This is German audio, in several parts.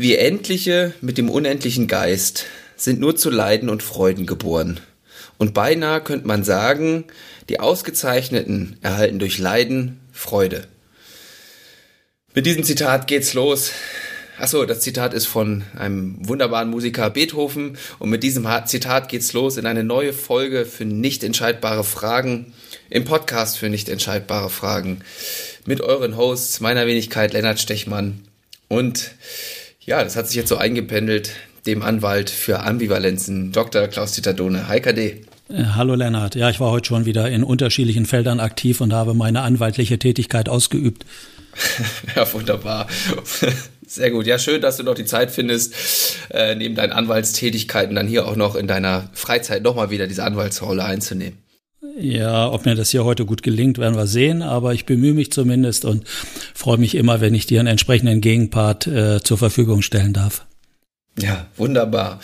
Wir Endliche mit dem unendlichen Geist sind nur zu Leiden und Freuden geboren. Und beinahe könnte man sagen, die Ausgezeichneten erhalten durch Leiden Freude. Mit diesem Zitat geht's los. Achso, das Zitat ist von einem wunderbaren Musiker Beethoven und mit diesem Zitat geht's los in eine neue Folge für nicht entscheidbare Fragen im Podcast für nicht entscheidbare Fragen mit euren Hosts, meiner Wenigkeit Lennart Stechmann und ja, das hat sich jetzt so eingependelt, dem Anwalt für Ambivalenzen, Dr. Klaus-Dieter Dohne. Hi KD. Äh, hallo Lennart. Ja, ich war heute schon wieder in unterschiedlichen Feldern aktiv und habe meine anwaltliche Tätigkeit ausgeübt. ja, wunderbar. Sehr gut. Ja, schön, dass du noch die Zeit findest, äh, neben deinen Anwaltstätigkeiten dann hier auch noch in deiner Freizeit nochmal wieder diese Anwaltsrolle einzunehmen. Ja, ob mir das hier heute gut gelingt, werden wir sehen, aber ich bemühe mich zumindest und freue mich immer, wenn ich dir einen entsprechenden Gegenpart äh, zur Verfügung stellen darf. Ja, wunderbar.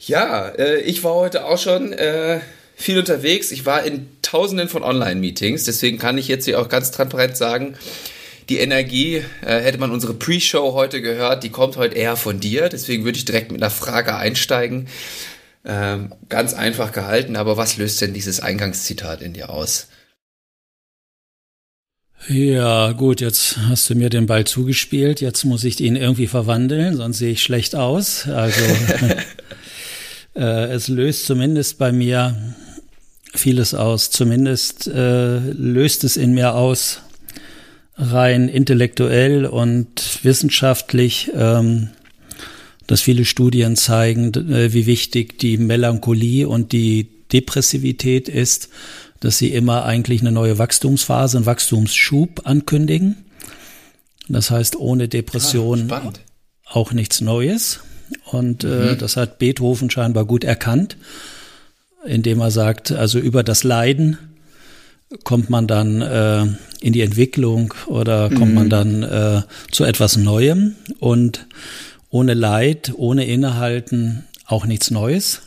Ja, äh, ich war heute auch schon äh, viel unterwegs. Ich war in tausenden von Online-Meetings, deswegen kann ich jetzt hier auch ganz transparent sagen, die Energie, äh, hätte man unsere Pre-Show heute gehört, die kommt heute eher von dir. Deswegen würde ich direkt mit einer Frage einsteigen. Ähm, ganz einfach gehalten, aber was löst denn dieses Eingangszitat in dir aus? Ja, gut, jetzt hast du mir den Ball zugespielt. Jetzt muss ich ihn irgendwie verwandeln, sonst sehe ich schlecht aus. Also äh, es löst zumindest bei mir vieles aus. Zumindest äh, löst es in mir aus, rein intellektuell und wissenschaftlich, ähm, dass viele Studien zeigen, äh, wie wichtig die Melancholie und die Depressivität ist, dass sie immer eigentlich eine neue Wachstumsphase, einen Wachstumsschub ankündigen. Das heißt, ohne Depression ah, auch nichts Neues. Und äh, mhm. äh, das hat Beethoven scheinbar gut erkannt, indem er sagt, also über das Leiden kommt man dann äh, in die Entwicklung oder kommt mhm. man dann äh, zu etwas Neuem und ohne Leid, ohne Innehalten auch nichts Neues.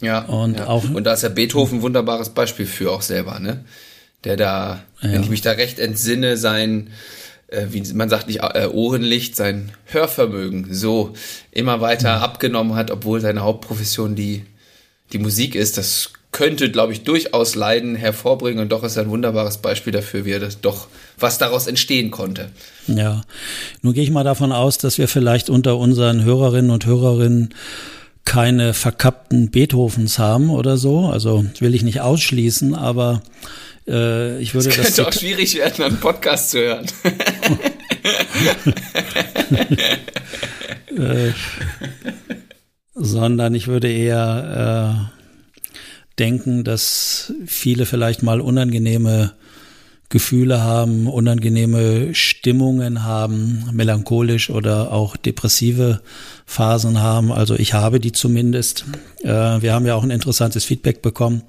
Ja, und ja. auch und da ist ja Beethoven ein wunderbares Beispiel für auch selber, ne? Der da, ja. wenn ich mich da recht entsinne, sein äh, wie man sagt nicht äh, Ohrenlicht, sein Hörvermögen so immer weiter mhm. abgenommen hat, obwohl seine Hauptprofession die die Musik ist. Das könnte, glaube ich, durchaus Leiden hervorbringen und doch ist er ein wunderbares Beispiel dafür, wie er das doch, was daraus entstehen konnte. Ja, nun gehe ich mal davon aus, dass wir vielleicht unter unseren Hörerinnen und Hörerinnen keine verkappten Beethovens haben oder so. Also will ich nicht ausschließen, aber äh, ich würde das. Könnte das auch schwierig werden, einen Podcast zu hören. äh, sondern ich würde eher äh, denken, dass viele vielleicht mal unangenehme Gefühle haben, unangenehme Stimmungen haben, melancholisch oder auch depressive Phasen haben. Also ich habe die zumindest. Äh, wir haben ja auch ein interessantes Feedback bekommen.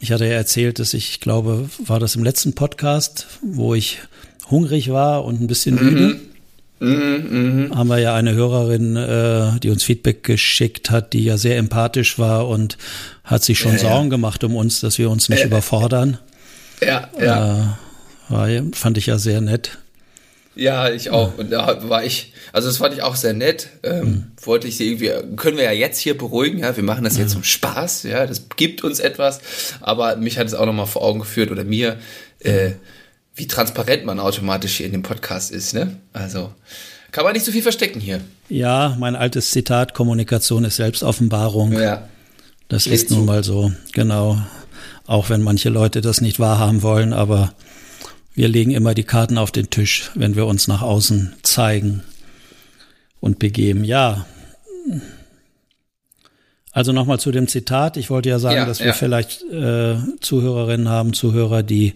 Ich hatte ja erzählt, dass ich, ich glaube, war das im letzten Podcast, wo ich hungrig war und ein bisschen mhm. müde. Mhm, mh. Haben wir ja eine Hörerin, äh, die uns Feedback geschickt hat, die ja sehr empathisch war und hat sich schon ja, Sorgen ja. gemacht um uns, dass wir uns nicht äh, überfordern. Ja, ja. Äh, war, fand ich ja sehr nett. Ja, ich auch. Und da war ich, also das fand ich auch sehr nett. Ähm, mhm. Wollte ich sie irgendwie, können wir ja jetzt hier beruhigen, ja, wir machen das jetzt zum Spaß, ja, das gibt uns etwas. Aber mich hat es auch nochmal vor Augen geführt oder mir, äh, wie transparent man automatisch hier in dem Podcast ist, ne? Also kann man nicht so viel verstecken hier. Ja, mein altes Zitat, Kommunikation ist Selbstoffenbarung. Ja. Das ist nun mal so, genau. Auch wenn manche Leute das nicht wahrhaben wollen, aber wir legen immer die Karten auf den Tisch, wenn wir uns nach außen zeigen und begeben. Ja. Also nochmal zu dem Zitat. Ich wollte ja sagen, ja, dass wir ja. vielleicht äh, Zuhörerinnen haben, Zuhörer, die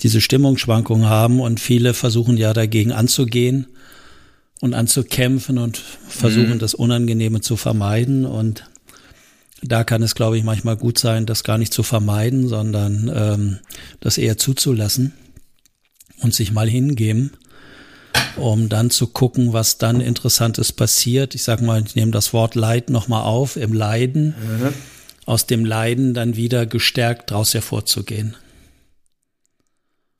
diese Stimmungsschwankungen haben und viele versuchen ja dagegen anzugehen und anzukämpfen und versuchen mhm. das Unangenehme zu vermeiden und da kann es, glaube ich, manchmal gut sein, das gar nicht zu vermeiden, sondern ähm, das eher zuzulassen und sich mal hingeben, um dann zu gucken, was dann Interessantes passiert. Ich sage mal, ich nehme das Wort Leid nochmal auf, im Leiden, mhm. aus dem Leiden dann wieder gestärkt daraus hervorzugehen.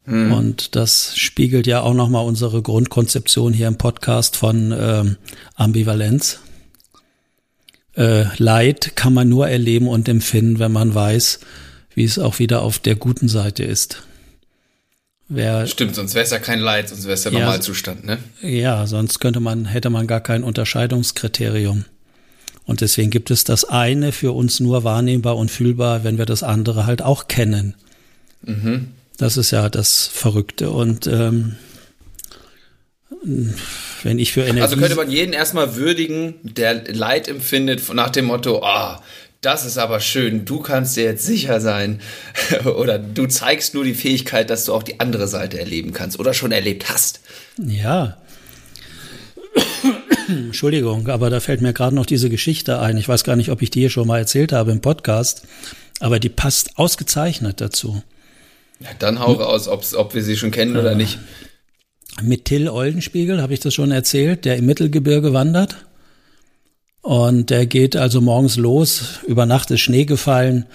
Mhm. Und das spiegelt ja auch nochmal unsere Grundkonzeption hier im Podcast von ähm, Ambivalenz. Äh, Leid kann man nur erleben und empfinden, wenn man weiß, wie es auch wieder auf der guten Seite ist. Wer, Stimmt, sonst wäre es ja kein Leid, sonst wäre es ja, ja Normalzustand, ne? Ja, sonst könnte man, hätte man gar kein Unterscheidungskriterium. Und deswegen gibt es das eine für uns nur wahrnehmbar und fühlbar, wenn wir das andere halt auch kennen. Mhm. Das ist ja das Verrückte. Und ähm, wenn ich für Energie. Also könnte man jeden erstmal würdigen, der Leid empfindet, nach dem Motto, ah, oh, das ist aber schön, du kannst dir jetzt sicher sein. oder du zeigst nur die Fähigkeit, dass du auch die andere Seite erleben kannst oder schon erlebt hast. Ja. Entschuldigung, aber da fällt mir gerade noch diese Geschichte ein. Ich weiß gar nicht, ob ich die hier schon mal erzählt habe im Podcast, aber die passt ausgezeichnet dazu. Ja, dann hau raus, ob's, ob wir sie schon kennen äh, oder nicht. Mit Till Oldenspiegel habe ich das schon erzählt, der im Mittelgebirge wandert. Und der geht also morgens los, über Nacht ist Schnee gefallen,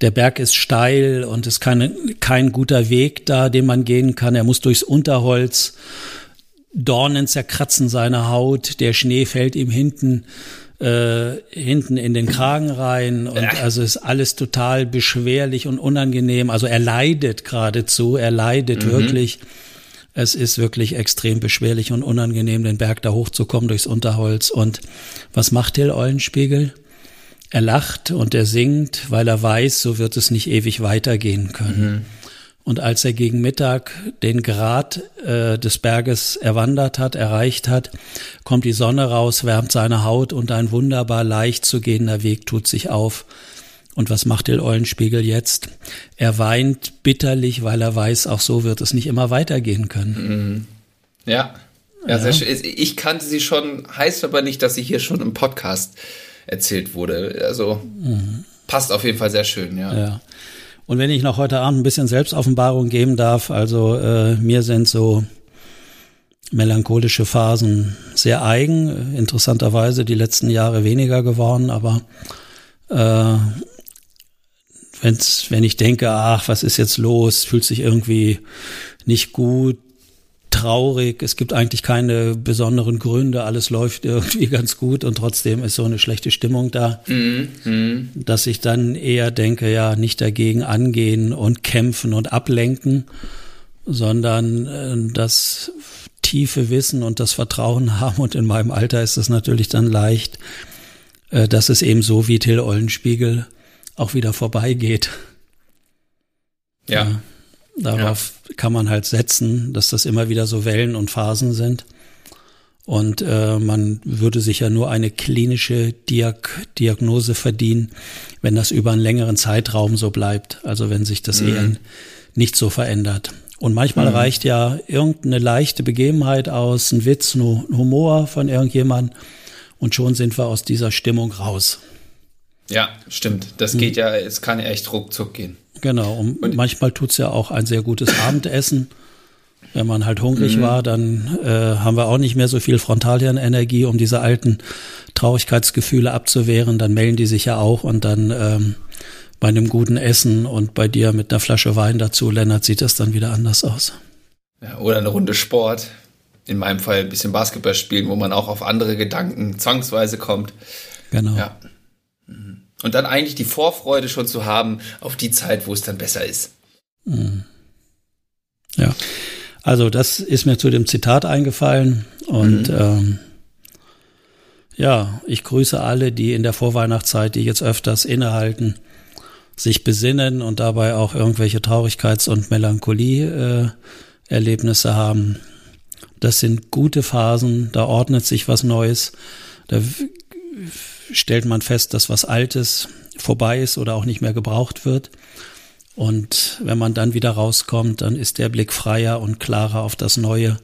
der Berg ist steil und es ist keine, kein guter Weg da, den man gehen kann. Er muss durchs Unterholz, Dornen zerkratzen seine Haut, der Schnee fällt ihm hinten äh, hinten in den Kragen rein und also ist alles total beschwerlich und unangenehm. Also er leidet geradezu, er leidet mhm. wirklich. Es ist wirklich extrem beschwerlich und unangenehm, den Berg da hochzukommen durchs Unterholz. Und was macht Till Eulenspiegel? Er lacht und er singt, weil er weiß, so wird es nicht ewig weitergehen können. Mhm. Und als er gegen Mittag den Grat äh, des Berges erwandert hat, erreicht hat, kommt die Sonne raus, wärmt seine Haut und ein wunderbar leicht zu gehender Weg tut sich auf. Und was macht der Eulenspiegel jetzt? Er weint bitterlich, weil er weiß, auch so wird es nicht immer weitergehen können. Mhm. Ja. Ja, ja. Sehr schön. Ich kannte sie schon, heißt aber nicht, dass sie hier schon im Podcast erzählt wurde. Also mhm. passt auf jeden Fall sehr schön, ja. ja. Und wenn ich noch heute Abend ein bisschen Selbstoffenbarung geben darf, also äh, mir sind so melancholische Phasen sehr eigen, interessanterweise die letzten Jahre weniger geworden, aber äh, wenn's, wenn ich denke, ach, was ist jetzt los, fühlt sich irgendwie nicht gut, traurig, es gibt eigentlich keine besonderen Gründe, alles läuft irgendwie ganz gut und trotzdem ist so eine schlechte Stimmung da, mhm. dass ich dann eher denke, ja, nicht dagegen angehen und kämpfen und ablenken, sondern äh, das tiefe Wissen und das Vertrauen haben und in meinem Alter ist es natürlich dann leicht, äh, dass es eben so wie Till Eulenspiegel auch wieder vorbeigeht. ja. ja. Darauf ja. kann man halt setzen, dass das immer wieder so Wellen und Phasen sind. Und äh, man würde sich ja nur eine klinische Diag Diagnose verdienen, wenn das über einen längeren Zeitraum so bleibt. Also wenn sich das mhm. eher nicht so verändert. Und manchmal mhm. reicht ja irgendeine leichte Begebenheit aus, ein Witz, ein Humor von irgendjemand und schon sind wir aus dieser Stimmung raus. Ja, stimmt. Das geht mhm. ja, es kann ja echt ruckzuck gehen. Genau, und, und manchmal tut's ja auch ein sehr gutes Abendessen. Wenn man halt hungrig mhm. war, dann äh, haben wir auch nicht mehr so viel Frontalhirnenergie, um diese alten Traurigkeitsgefühle abzuwehren. Dann melden die sich ja auch und dann ähm, bei einem guten Essen und bei dir mit einer Flasche Wein dazu, Lennart, sieht das dann wieder anders aus. Ja, oder eine Runde Sport. In meinem Fall ein bisschen Basketball spielen, wo man auch auf andere Gedanken zwangsweise kommt. Genau. Ja. Und dann eigentlich die Vorfreude schon zu haben auf die Zeit, wo es dann besser ist. Mhm. Ja, also das ist mir zu dem Zitat eingefallen und mhm. ähm, ja, ich grüße alle, die in der Vorweihnachtszeit, die jetzt öfters innehalten, sich besinnen und dabei auch irgendwelche Traurigkeits- und Melancholie-Erlebnisse äh, haben. Das sind gute Phasen, da ordnet sich was Neues, da stellt man fest, dass was Altes vorbei ist oder auch nicht mehr gebraucht wird. Und wenn man dann wieder rauskommt, dann ist der Blick freier und klarer auf das Neue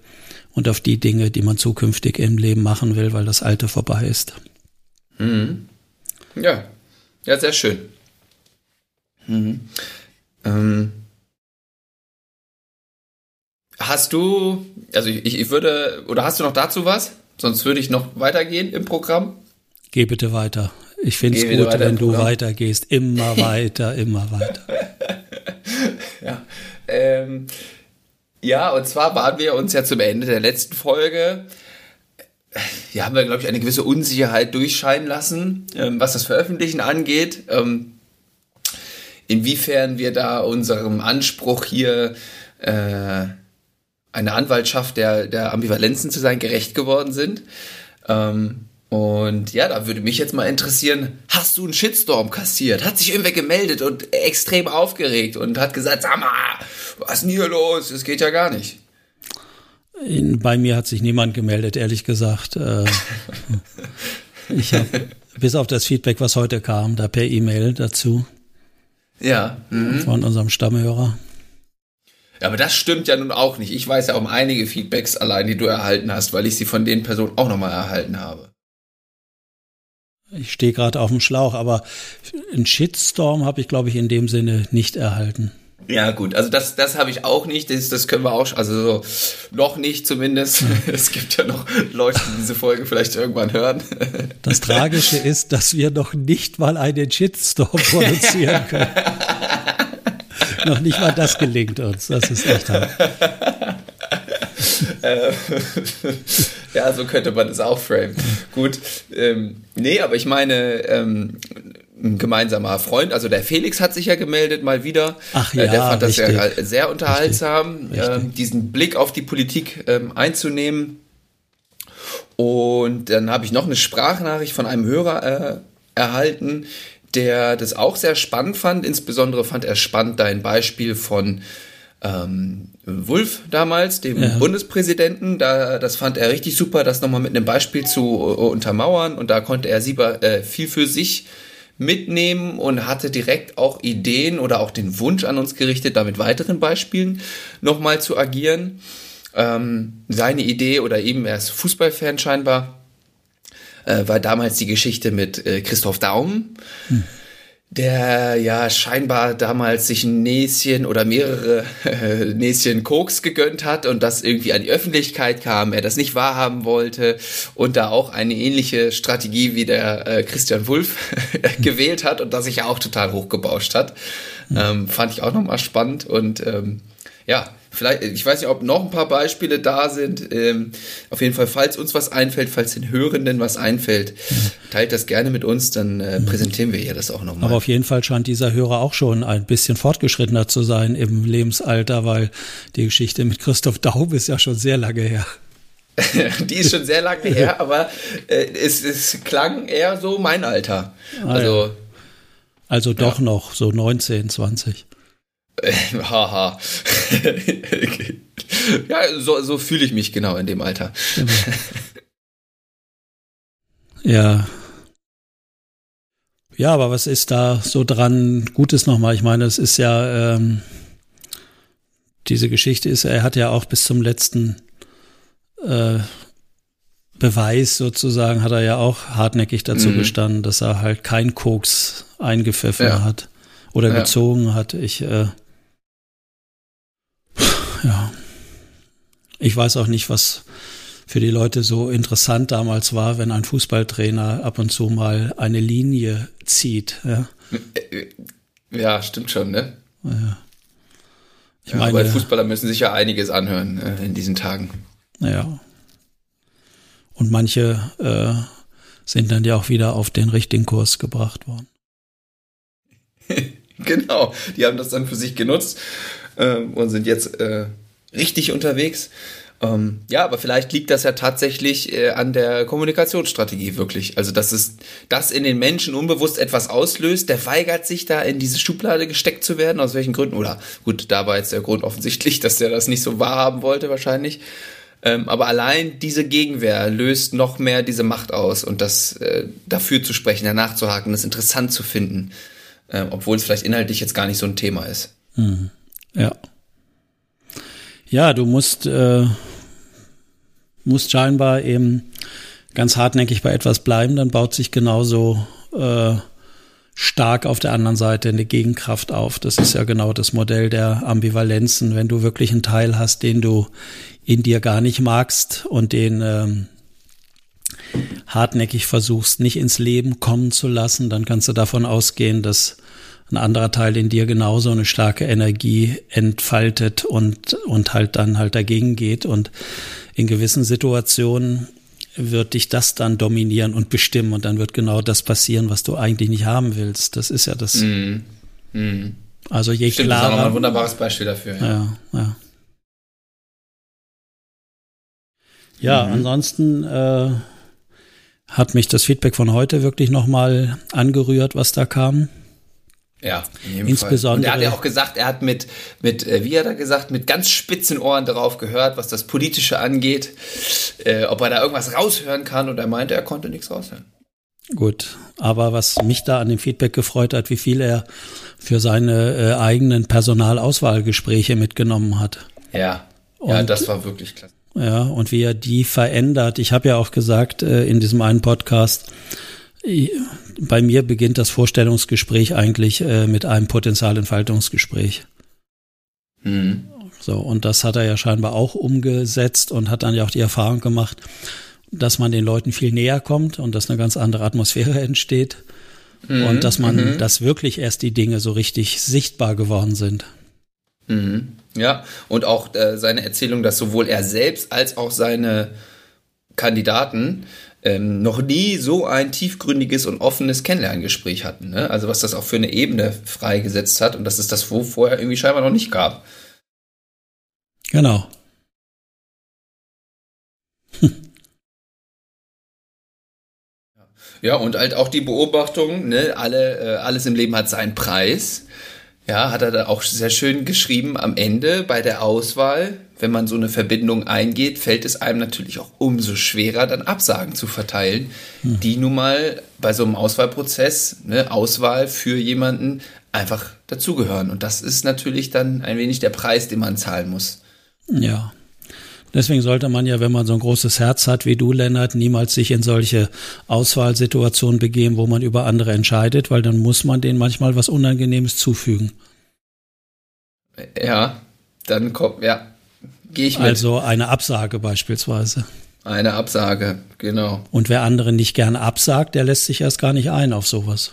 und auf die Dinge, die man zukünftig im Leben machen will, weil das Alte vorbei ist. Mhm. Ja, ja, sehr schön. Mhm. Ähm. Hast du, also ich, ich würde, oder hast du noch dazu was? Sonst würde ich noch weitergehen im Programm. Geh bitte weiter. Ich finde es gut, wenn du weitergehst. Immer weiter, immer weiter. ja. Ähm, Ja, und zwar waren wir uns ja zum Ende der letzten Folge, ja, haben wir, glaube ich, eine gewisse Unsicherheit durchscheinen lassen, ähm, was das Veröffentlichen angeht. Ähm, inwiefern wir da unserem Anspruch hier äh, eine Anwaltschaft der, der Ambivalenzen zu sein gerecht geworden sind. Ähm, und ja, da würde mich jetzt mal interessieren, hast du einen Shitstorm kassiert? Hat sich irgendwer gemeldet und extrem aufgeregt und hat gesagt, sag mal, was ist denn hier los? Das geht ja gar nicht. Bei mir hat sich niemand gemeldet, ehrlich gesagt. Äh, ich habe bis auf das Feedback, was heute kam, da per E-Mail dazu. Ja. Mhm. Von unserem Stammhörer. Ja, aber das stimmt ja nun auch nicht. Ich weiß ja um einige Feedbacks allein, die du erhalten hast, weil ich sie von den Personen auch nochmal erhalten habe. Ich stehe gerade auf dem Schlauch, aber einen Shitstorm habe ich, glaube ich, in dem Sinne nicht erhalten. Ja, gut, also das, das habe ich auch nicht, das, das können wir auch, also so, noch nicht zumindest. es gibt ja noch Leute, die diese Folge vielleicht irgendwann hören. das Tragische ist, dass wir noch nicht mal einen Shitstorm produzieren können. noch nicht mal das gelingt uns, das ist echt hart. Äh, ja, so könnte man es auch framen. Gut, ähm, nee, aber ich meine, ähm, ein gemeinsamer Freund, also der Felix hat sich ja gemeldet mal wieder. Ach ja, äh, der fand richtig. das ja sehr unterhaltsam, Richtig, richtig. Ähm, diesen Blick auf die Politik ähm, einzunehmen. Und dann habe ich noch eine Sprachnachricht von einem Hörer äh, erhalten, der das auch sehr spannend fand. Insbesondere fand er spannend dein Beispiel von ähm, Wulff damals, dem Ja. Bundespräsidenten. Da, das fand er richtig super, das nochmal mit einem Beispiel zu äh, untermauern. Und da konnte er sieber, äh, viel für sich mitnehmen und hatte direkt auch Ideen oder auch den Wunsch an uns gerichtet, da mit weiteren Beispielen nochmal zu agieren. Ähm, seine Idee oder eben, er ist Fußballfan scheinbar, äh, war damals die Geschichte mit äh, Christoph Daum, der ja scheinbar damals sich ein Näschen oder mehrere äh, Näschen Koks gegönnt hat und das irgendwie an die Öffentlichkeit kam, er das nicht wahrhaben wollte und da auch eine ähnliche Strategie wie der äh, Christian Wulff gewählt hat und das sich ja auch total hochgebauscht hat. Ähm, fand ich auch nochmal spannend und ähm, ja, vielleicht, ich weiß nicht, ob noch ein paar Beispiele da sind. Ähm, auf jeden Fall, falls uns was einfällt, falls den Hörenden was einfällt, teilt das gerne mit uns, dann äh, präsentieren wir hier das auch nochmal. Aber auf jeden Fall scheint dieser Hörer auch schon ein bisschen fortgeschrittener zu sein im Lebensalter, weil die Geschichte mit Christoph Daub ist ja schon sehr lange her. Die ist schon sehr lange her, aber äh, es, es klang eher so mein Alter. Also, Also doch noch so 19, 20. äh, haha. ja, so, so fühle ich mich genau in dem Alter. Ja. Ja, aber was ist da so dran Gutes nochmal? Ich meine, es ist ja, ähm, diese Geschichte ist, er hat ja auch bis zum letzten äh, Beweis sozusagen, hat er ja auch hartnäckig dazu Mhm. gestanden, dass er halt kein Koks eingepfiffen Ja. hat oder Ja. gezogen hat. Ich, äh, ja. Ich weiß auch nicht, was für die Leute so interessant damals war, wenn ein Fußballtrainer ab und zu mal eine Linie zieht. Ja, Ja, stimmt schon, ne? ich Ja, meine, aber Fußballer müssen sich ja einiges anhören äh, in diesen Tagen. ja. Und manche äh, sind dann ja auch wieder auf den richtigen Kurs gebracht worden. Genau, die haben das dann für sich genutzt ähm, und sind jetzt äh, richtig unterwegs. Ähm, ja, aber vielleicht liegt das ja tatsächlich äh, an der Kommunikationsstrategie wirklich. Also, dass es das in den Menschen unbewusst etwas auslöst, der weigert sich da in diese Schublade gesteckt zu werden, aus welchen Gründen. Oder gut, da war jetzt der Grund offensichtlich, dass der das nicht so wahrhaben wollte wahrscheinlich. Ähm, aber allein diese Gegenwehr löst noch mehr diese Macht aus und das äh, dafür zu sprechen, danach zu haken, das interessant zu finden, äh, obwohl es vielleicht inhaltlich jetzt gar nicht so ein Thema ist. Ja. Ja, du musst, äh, musst scheinbar eben ganz hartnäckig bei etwas bleiben, dann baut sich genauso äh, stark auf der anderen Seite eine Gegenkraft auf. Das ist ja genau das Modell der Ambivalenzen. Wenn du wirklich einen Teil hast, den du in dir gar nicht magst und den ähm, hartnäckig versuchst, nicht ins Leben kommen zu lassen, dann kannst du davon ausgehen, dass ein anderer Teil in dir genauso eine starke Energie entfaltet und, und halt dann halt dagegen geht. Und in gewissen Situationen wird dich das dann dominieren und bestimmen und dann wird genau das passieren, was du eigentlich nicht haben willst. Das ist ja das. Mm. Mm. Also je Stimmt, klarer. Das ist auch ein wunderbares Beispiel dafür. Ja, ja. Ja, ja mhm. ansonsten äh, hat mich das Feedback von heute wirklich nochmal angerührt, was da kam. Ja, in insbesondere. Fall. Und er hat ja auch gesagt, er hat mit, mit, äh, wie hat er gesagt, mit ganz spitzen Ohren darauf gehört, was das Politische angeht, äh, ob er da irgendwas raushören kann. Und er meinte, er konnte nichts raushören. Gut, aber was mich da an dem Feedback gefreut hat, wie viel er für seine äh, eigenen Personalauswahlgespräche mitgenommen hat. Ja, und, ja, das war wirklich klasse. Ja, und wie er die verändert. Ich habe ja auch gesagt äh, in diesem einen Podcast, bei mir beginnt das Vorstellungsgespräch eigentlich äh, mit einem Potenzialentfaltungsgespräch. Mhm. So, und das hat er ja scheinbar auch umgesetzt und hat dann ja auch die Erfahrung gemacht, dass man den Leuten viel näher kommt und dass eine ganz andere Atmosphäre entsteht mhm. und dass man, mhm. dass wirklich erst die Dinge so richtig sichtbar geworden sind. Mhm. Ja, und auch äh, seine Erzählung, dass sowohl er selbst als auch seine Kandidaten ähm, noch nie so ein tiefgründiges und offenes Kennenlerngespräch hatten. Ne? Also was das auch für eine Ebene freigesetzt hat und dass es das vorher irgendwie scheinbar noch nicht gab. Genau. Ja, und halt auch die Beobachtung, ne, alle, äh, alles im Leben hat seinen Preis. Ja, hat er da auch sehr schön geschrieben am Ende bei der Auswahl. Wenn man so eine Verbindung eingeht, fällt es einem natürlich auch umso schwerer, dann Absagen zu verteilen, hm. die nun mal bei so einem Auswahlprozess, ne, Auswahl für jemanden einfach dazugehören. Und das ist natürlich dann ein wenig der Preis, den man zahlen muss. Ja, Deswegen sollte man ja, wenn man so ein großes Herz hat wie du, Lennart, niemals sich in solche Auswahlsituationen begeben, wo man über andere entscheidet, weil dann muss man denen manchmal was Unangenehmes zufügen. Ja, dann kommt, ja, gehe ich mit. Also eine Absage beispielsweise. Eine Absage, genau. Und wer anderen nicht gerne absagt, der lässt sich erst gar nicht ein auf sowas.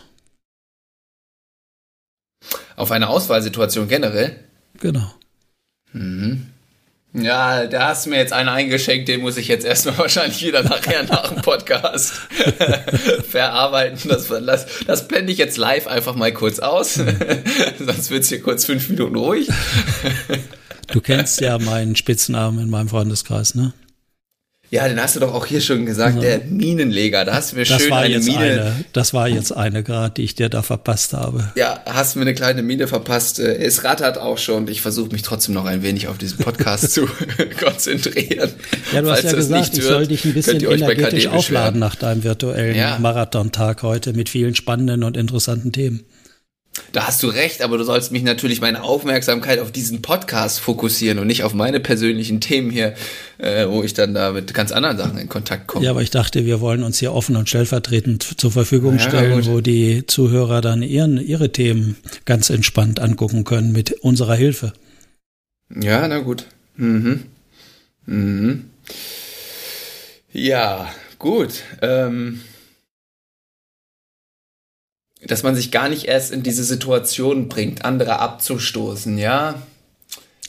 Auf eine Auswahlsituation generell? Genau. Mhm. Ja, da hast du mir jetzt einen eingeschenkt, den muss ich jetzt erstmal wahrscheinlich wieder nachher nach dem Podcast verarbeiten. Das, das, das blende ich jetzt live einfach mal kurz aus. Sonst wird es hier kurz fünf Minuten ruhig. Du kennst ja meinen Spitznamen in meinem Freundeskreis, ne? Ja, den hast du doch auch hier schon gesagt, ja. der Minenleger. Da hast du mir das schön war eine jetzt Mine. Eine, das war jetzt eine gerade, die ich dir da verpasst habe. Ja, hast du mir eine kleine Mine verpasst. Äh, es rattert auch schon. Ich versuche mich trotzdem noch ein wenig auf diesen Podcast zu konzentrieren. Ja, du hast ja gesagt, ich soll dich ein bisschen energetisch aufladen nach deinem virtuellen ja. Marathontag heute mit vielen spannenden und interessanten Themen. Da hast du recht, aber du sollst mich natürlich meine Aufmerksamkeit auf diesen Podcast fokussieren und nicht auf meine persönlichen Themen hier, äh, wo ich dann da mit ganz anderen Sachen in Kontakt komme. Ja, aber ich dachte, wir wollen uns hier offen und stellvertretend zur Verfügung ja, stellen, gut. wo die Zuhörer dann ihren, ihre Themen ganz entspannt angucken können mit unserer Hilfe. Ja, na gut. Mhm. Mhm. Ja, gut. Ähm dass man sich gar nicht erst in diese Situation bringt, andere abzustoßen, ja.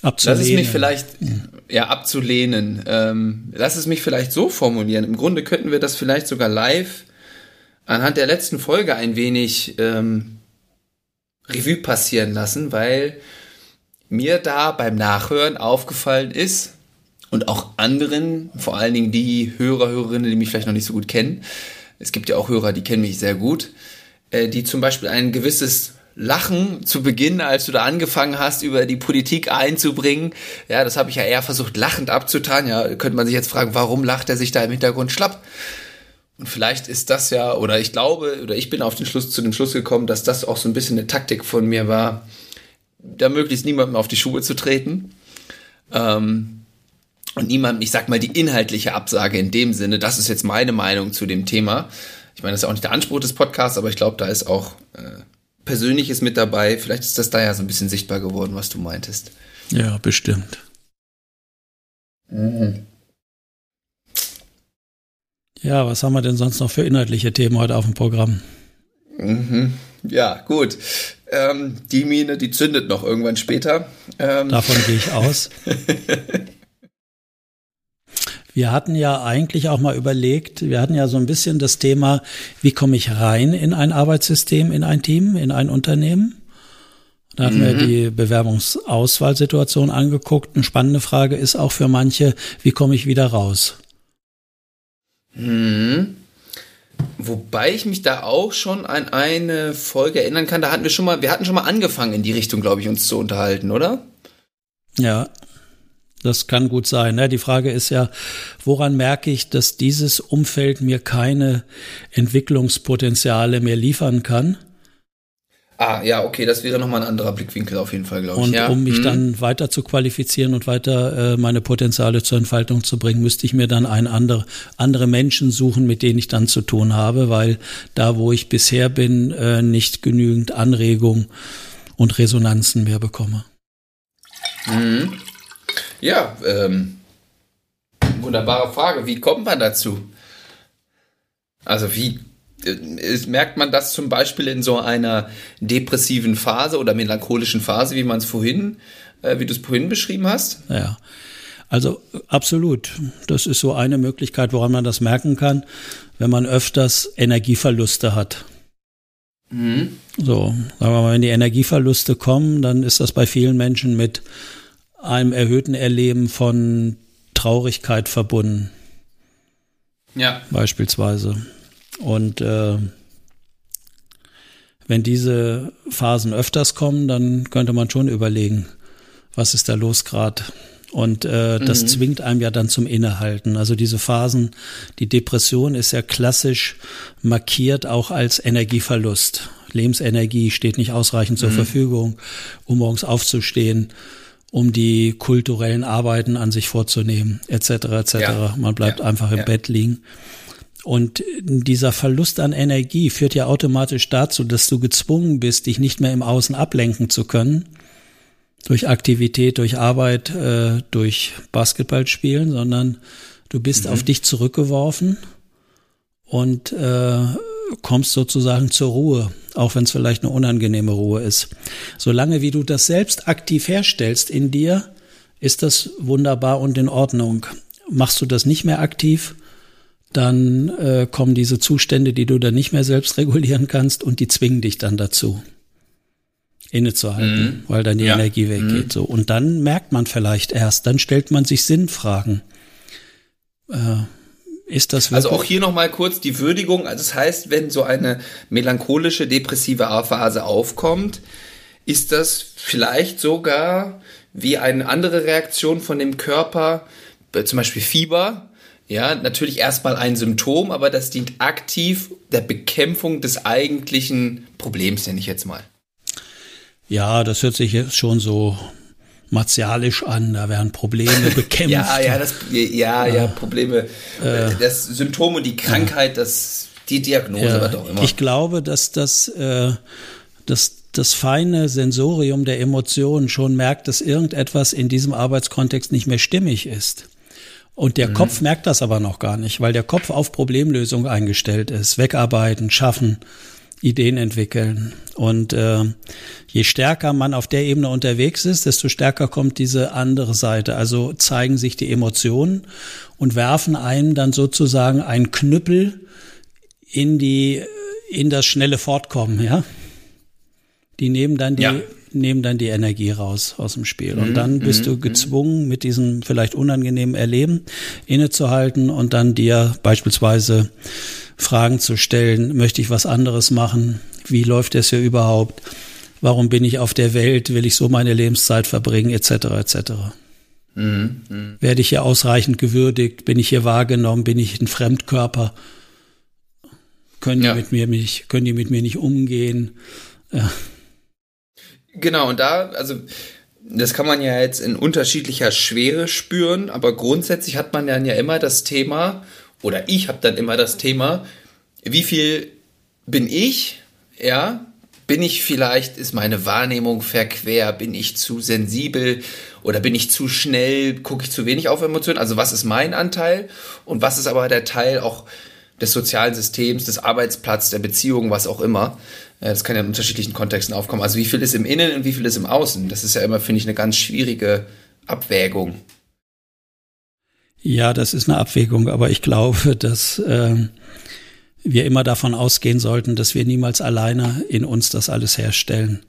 Abzulehnen. Lass es mich vielleicht, ja, abzulehnen. Ähm, lass es mich vielleicht so formulieren. Im Grunde könnten wir das vielleicht sogar live anhand der letzten Folge ein wenig ähm, Revue passieren lassen, weil mir da beim Nachhören aufgefallen ist und auch anderen, vor allen Dingen die Hörer, Hörerinnen, die mich vielleicht noch nicht so gut kennen. Es gibt ja auch Hörer, die kennen mich sehr gut die zum Beispiel ein gewisses Lachen zu Beginn, als du da angefangen hast, über die Politik einzubringen. Ja, das habe ich ja eher versucht, lachend abzutan. Ja, könnte man sich jetzt fragen, warum lacht er sich da im Hintergrund schlapp? Und vielleicht ist das ja, oder ich glaube, oder ich bin auf den Schluss, zu dem Schluss gekommen, dass das auch so ein bisschen eine Taktik von mir war, da möglichst niemandem auf die Schuhe zu treten. Ähm, und niemandem, ich sag mal, die inhaltliche Absage in dem Sinne, das ist jetzt meine Meinung zu dem Thema, ich meine, das ist ja auch nicht der Anspruch des Podcasts, aber ich glaube, da ist auch äh, Persönliches mit dabei. Vielleicht ist das da ja so ein bisschen sichtbar geworden, was du meintest. Ja, bestimmt. Mhm. Ja, was haben wir denn sonst noch für inhaltliche Themen heute auf dem Programm? Mhm. Ja, gut. Ähm, die Mine, die zündet noch irgendwann später. Ähm. Davon gehe ich aus. Wir hatten ja eigentlich auch mal überlegt, wir hatten ja so ein bisschen das Thema, wie komme ich rein in ein Arbeitssystem, in ein Team, in ein Unternehmen? Da hatten mhm. wir die Bewerbungsauswahlsituation angeguckt. Eine spannende Frage ist auch für manche, wie komme ich wieder raus? Mhm. Wobei ich mich da auch schon an eine Folge erinnern kann, da hatten wir schon mal, wir hatten schon mal angefangen in die Richtung, glaube ich, uns zu unterhalten, oder? Ja, das kann gut sein. Ne? Die Frage ist ja, woran merke ich, dass dieses Umfeld mir keine Entwicklungspotenziale mehr liefern kann? Ah, ja, okay, das wäre nochmal ein anderer Blickwinkel auf jeden Fall, glaube ich. Und ja. um mich hm. dann weiter zu qualifizieren und weiter äh, meine Potenziale zur Entfaltung zu bringen, müsste ich mir dann ein andere, andere Menschen suchen, mit denen ich dann zu tun habe, weil da, wo ich bisher bin, äh, nicht genügend Anregung und Resonanzen mehr bekomme. Mhm. Ja, ähm, wunderbare Frage. Wie kommt man dazu? Also wie ist, merkt man das zum Beispiel in so einer depressiven Phase oder melancholischen Phase, wie man es vorhin, äh, wie du es vorhin beschrieben hast? Ja. Also absolut. Das ist so eine Möglichkeit, woran man das merken kann, wenn man öfters Energieverluste hat. Mhm. So, sagen wir mal, wenn die Energieverluste kommen, dann ist das bei vielen Menschen mit einem erhöhten Erleben von Traurigkeit verbunden. Ja. Beispielsweise. Und äh, wenn diese Phasen öfters kommen, dann könnte man schon überlegen, was ist da los gerade. Und äh, das mhm. zwingt einem ja dann zum Innehalten. Also diese Phasen, die Depression ist ja klassisch markiert auch als Energieverlust. Lebensenergie steht nicht ausreichend zur mhm. Verfügung, um morgens aufzustehen, um die kulturellen Arbeiten an sich vorzunehmen, etc. etc. Ja. Man bleibt ja. einfach im ja. Bett liegen. Und dieser Verlust an Energie führt ja automatisch dazu, dass du gezwungen bist, dich nicht mehr im Außen ablenken zu können. Durch Aktivität, durch Arbeit, äh, durch Basketballspielen, sondern du bist mhm. auf dich zurückgeworfen und äh, kommst sozusagen zur Ruhe, auch wenn es vielleicht eine unangenehme Ruhe ist. Solange wie du das selbst aktiv herstellst in dir, ist das wunderbar und in Ordnung. Machst du das nicht mehr aktiv, dann äh, kommen diese Zustände, die du dann nicht mehr selbst regulieren kannst und die zwingen dich dann dazu, innezuhalten, mhm. weil dann die ja. Energie weggeht. Mhm. So. Und dann merkt man vielleicht erst, dann stellt man sich Sinnfragen. Äh, ist das also auch hier nochmal kurz die Würdigung. Also das heißt, wenn so eine melancholische, depressive A-Phase aufkommt, ist das vielleicht sogar wie eine andere Reaktion von dem Körper, äh, zum Beispiel Fieber, ja, natürlich erstmal ein Symptom, aber das dient aktiv der Bekämpfung des eigentlichen Problems, nenne ich jetzt mal. Ja, das hört sich jetzt schon so martialisch an, da werden Probleme bekämpft. ja, ja, das, ja, ja, Probleme. Äh, das Symptom und die Krankheit, das, die Diagnose ja, wird auch immer. Ich glaube, dass das, äh, das, das feine Sensorium der Emotionen schon merkt, dass irgendetwas in diesem Arbeitskontext nicht mehr stimmig ist. Und der mhm. Kopf merkt das aber noch gar nicht, weil der Kopf auf Problemlösung eingestellt ist. Wegarbeiten, schaffen, Ideen entwickeln. Und äh, je stärker man auf der Ebene unterwegs ist, desto stärker kommt diese andere Seite. Also zeigen sich die Emotionen und werfen einem dann sozusagen ein Knüppel in die in das schnelle Fortkommen, ja. Die nehmen dann die ja nehmen dann die Energie raus aus dem Spiel. Und mhm, dann bist mhm, du mhm. gezwungen, mit diesem vielleicht unangenehmen Erleben innezuhalten und dann dir beispielsweise Fragen zu stellen, möchte ich was anderes machen? Wie läuft es hier überhaupt? Warum bin ich auf der Welt? Will ich so meine Lebenszeit verbringen? Etc. etc. Mhm, mh. Werde ich hier ausreichend gewürdigt? Bin ich hier wahrgenommen? Bin ich ein Fremdkörper? Können die mit mir nicht, können die mit mir nicht umgehen? Ja. Genau, und da, also das kann man ja jetzt in unterschiedlicher Schwere spüren, aber grundsätzlich hat man dann ja immer das Thema, oder ich habe dann immer das Thema, wie viel bin ich, ja, bin ich vielleicht, ist meine Wahrnehmung verquer, bin ich zu sensibel oder bin ich zu schnell, gucke ich zu wenig auf Emotionen, also was ist mein Anteil und was ist aber der Teil auch des sozialen Systems, des Arbeitsplatzes, der Beziehung, was auch immer. Das kann ja in unterschiedlichen Kontexten aufkommen. Also wie viel ist im Innen und wie viel ist im Außen? Das ist ja immer, finde ich, eine ganz schwierige Abwägung. Ja, das ist eine Abwägung, aber ich glaube, dass äh, wir immer davon ausgehen sollten, dass wir niemals alleine in uns das alles herstellen,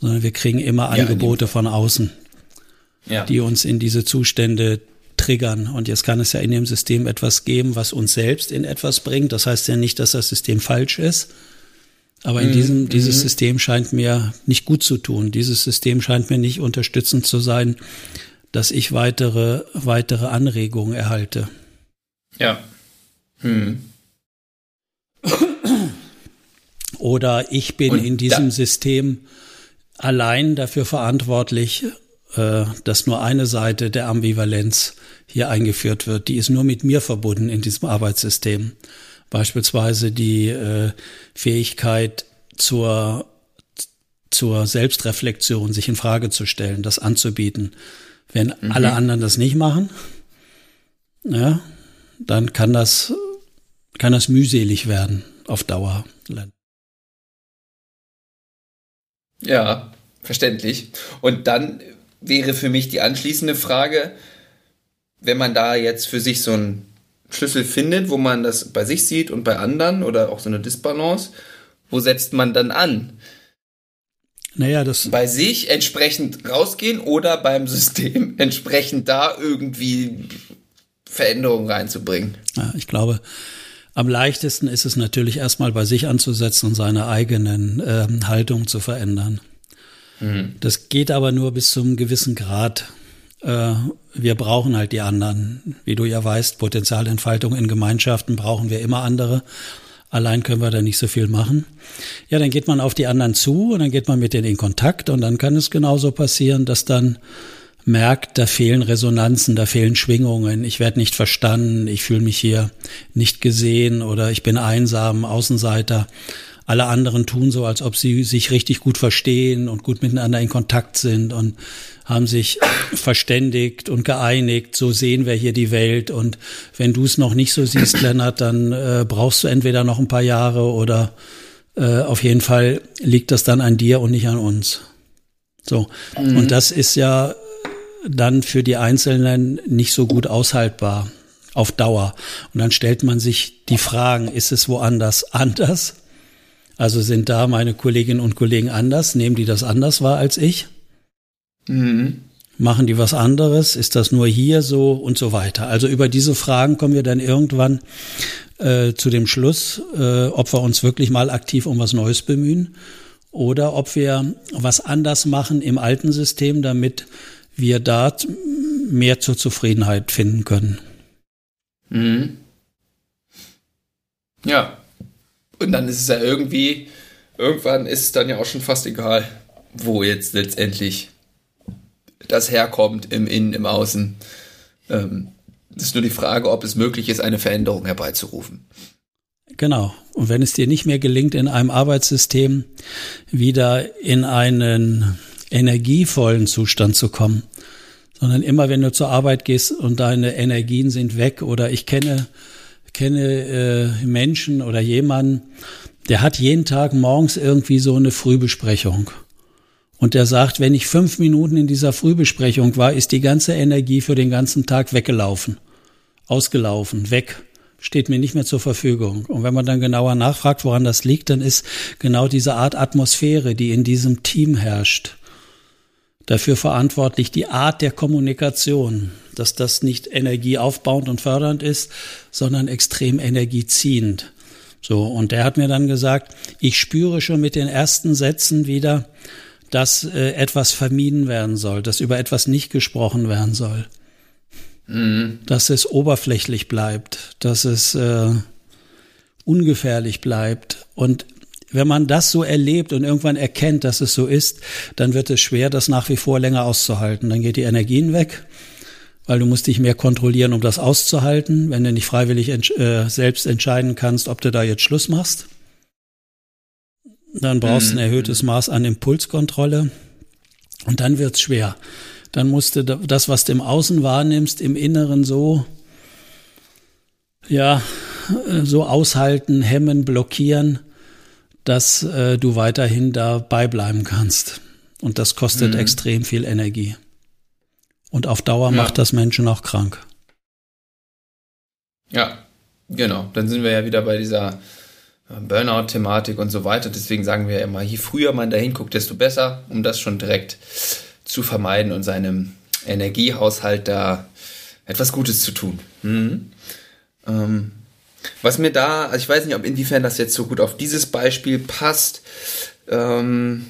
sondern wir kriegen immer Angebote ja, von außen, ja. die uns in diese Zustände triggern. Und jetzt kann es ja in dem System etwas geben, was uns selbst in etwas bringt. Das heißt ja nicht, dass das System falsch ist. Aber in mhm. diesem, dieses mhm. System scheint mir nicht gut zu tun. Dieses System scheint mir nicht unterstützend zu sein, dass ich weitere, weitere Anregungen erhalte. Ja. Hm. Oder ich bin Und in diesem System allein dafür verantwortlich, äh, dass nur eine Seite der Ambivalenz hier eingeführt wird. Die ist nur mit mir verbunden in diesem Arbeitssystem. Beispielsweise die äh, Fähigkeit zur, zur Selbstreflexion, sich in Frage zu stellen, das anzubieten. Wenn mhm. alle anderen das nicht machen, ja, dann kann das, kann das mühselig werden auf Dauer. Ja, verständlich. Und dann wäre für mich die anschließende Frage, wenn man da jetzt für sich so einen Schlüssel findet, wo man das bei sich sieht und bei anderen oder auch so eine Disbalance, wo setzt man dann an? Naja, das. Bei sich entsprechend rausgehen oder beim System entsprechend da irgendwie Veränderungen reinzubringen. Ja, ich glaube, am leichtesten ist es natürlich erstmal bei sich anzusetzen und seine eigenen äh, Haltung zu verändern. Mhm. Das geht aber nur bis zum gewissen Grad. Äh, wir brauchen halt die anderen. Wie du ja weißt, Potenzialentfaltung in Gemeinschaften brauchen wir immer andere. Allein können wir da nicht so viel machen. Ja, dann geht man auf die anderen zu und dann geht man mit denen in Kontakt und dann kann es genauso passieren, dass dann merkt, da fehlen Resonanzen, da fehlen Schwingungen, ich werde nicht verstanden, ich fühle mich hier nicht gesehen oder ich bin einsam, Außenseiter. Alle anderen tun so, als ob sie sich richtig gut verstehen und gut miteinander in Kontakt sind und haben sich verständigt und geeinigt, so sehen wir hier die Welt. Und wenn du es noch nicht so siehst, Lennart, dann äh, brauchst du entweder noch ein paar Jahre oder äh, auf jeden Fall liegt das dann an dir und nicht an uns. So. Mhm. Und das ist ja dann für die Einzelnen nicht so gut aushaltbar auf Dauer. Und dann stellt man sich die Fragen, ist es woanders anders? Also sind da meine Kolleginnen und Kollegen anders? Nehmen die das anders wahr als ich? Mhm. Machen die was anderes? Ist das nur hier so und so weiter? Also über diese Fragen kommen wir dann irgendwann äh, zu dem Schluss, äh, ob wir uns wirklich mal aktiv um was Neues bemühen oder ob wir was anders machen im alten System, damit wir da mehr zur Zufriedenheit finden können. Mhm. Ja. Und dann ist es ja irgendwie, irgendwann ist es dann ja auch schon fast egal, wo jetzt letztendlich das herkommt, im Innen, im Außen. Ähm, es ist nur die Frage, ob es möglich ist, eine Veränderung herbeizurufen. Genau. Und wenn es dir nicht mehr gelingt, in einem Arbeitssystem wieder in einen energievollen Zustand zu kommen, sondern immer wenn du zur Arbeit gehst und deine Energien sind weg oder ich kenne kenne äh, Menschen oder jemanden, der hat jeden Tag morgens irgendwie so eine Frühbesprechung. Und der sagt, wenn ich fünf Minuten in dieser Frühbesprechung war, ist die ganze Energie für den ganzen Tag weggelaufen. Ausgelaufen, weg. Steht mir nicht mehr zur Verfügung. Und wenn man dann genauer nachfragt, woran das liegt, dann ist genau diese Art Atmosphäre, die in diesem Team herrscht dafür verantwortlich, die Art der Kommunikation, dass das nicht energieaufbauend und fördernd ist, sondern extrem energieziehend. So, und der hat mir dann gesagt, ich spüre schon mit den ersten Sätzen wieder, dass äh, etwas vermieden werden soll, dass über etwas nicht gesprochen werden soll. Mhm. Dass es oberflächlich bleibt, dass es äh, ungefährlich bleibt. Und wenn man das so erlebt und irgendwann erkennt, dass es so ist, dann wird es schwer, das nach wie vor länger auszuhalten. Dann geht die Energien weg, weil du musst dich mehr kontrollieren, um das auszuhalten, wenn du nicht freiwillig äh, selbst entscheiden kannst, ob du da jetzt Schluss machst. Dann brauchst du ein mhm. erhöhtes Maß an Impulskontrolle und dann wird's schwer. Dann musst du das, was du im Außen wahrnimmst, im Inneren so, ja, äh, so aushalten, hemmen, blockieren, dass äh, du weiterhin dabei bleiben kannst. Und das kostet mhm. extrem viel Energie. Und auf Dauer ja. macht das Menschen auch krank. Ja, genau. Dann sind wir ja wieder bei dieser äh, Burnout-Thematik und so weiter. Deswegen sagen wir immer, je früher man da hinguckt, desto besser, um das schon direkt zu vermeiden und seinem Energiehaushalt da etwas Gutes zu tun. Mhm. Ähm, was mir da, also ich weiß nicht, ob inwiefern das jetzt so gut auf dieses Beispiel passt. Ähm,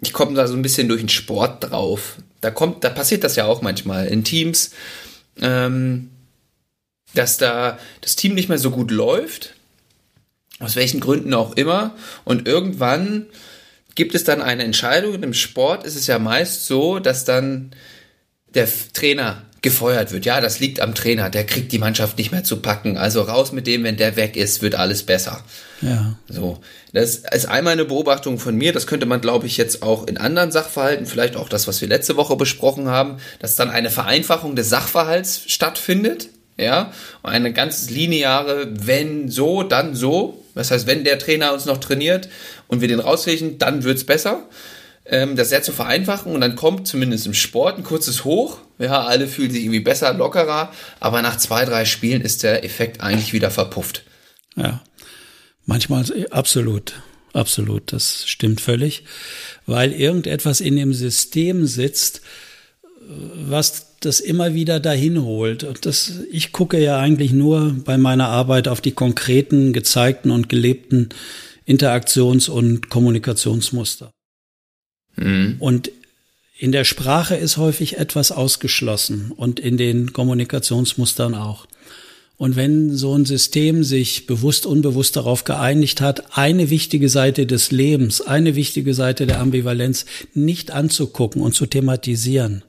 ich komme da so ein bisschen durch den Sport drauf. Da kommt, da passiert das ja auch manchmal in Teams, ähm, dass da das Team nicht mehr so gut läuft, aus welchen Gründen auch immer, und irgendwann gibt es dann eine Entscheidung. Im Sport ist es ja meist so, dass dann der Trainer gefeuert wird. Ja, das liegt am Trainer, der kriegt die Mannschaft nicht mehr zu packen. Also raus mit dem, wenn der weg ist, wird alles besser. Ja. So. Das ist einmal eine Beobachtung von mir. Das könnte man, glaube ich, jetzt auch in anderen Sachverhalten, vielleicht auch das, was wir letzte Woche besprochen haben, dass dann eine Vereinfachung des Sachverhalts stattfindet. Ja, eine ganz lineare, wenn so, dann so. Das heißt, wenn der Trainer uns noch trainiert und wir den rauskriegen, dann wird's besser ähm, das sehr zu vereinfachen und dann kommt zumindest im Sport ein kurzes Hoch. Ja, alle fühlen sich irgendwie besser, lockerer, aber nach zwei, drei Spielen ist der Effekt eigentlich wieder verpufft. Ja, manchmal absolut, absolut, das stimmt völlig, weil irgendetwas in dem System sitzt, was das immer wieder dahin holt. Und das, ich gucke ja eigentlich nur bei meiner Arbeit auf die konkreten, gezeigten und gelebten Interaktions- und Kommunikationsmuster. Mhm. Und in der Sprache ist häufig etwas ausgeschlossen und in den Kommunikationsmustern auch. Und wenn so ein System sich bewusst, unbewusst darauf geeinigt hat, eine wichtige Seite des Lebens, eine wichtige Seite der Ambivalenz nicht anzugucken und zu thematisieren,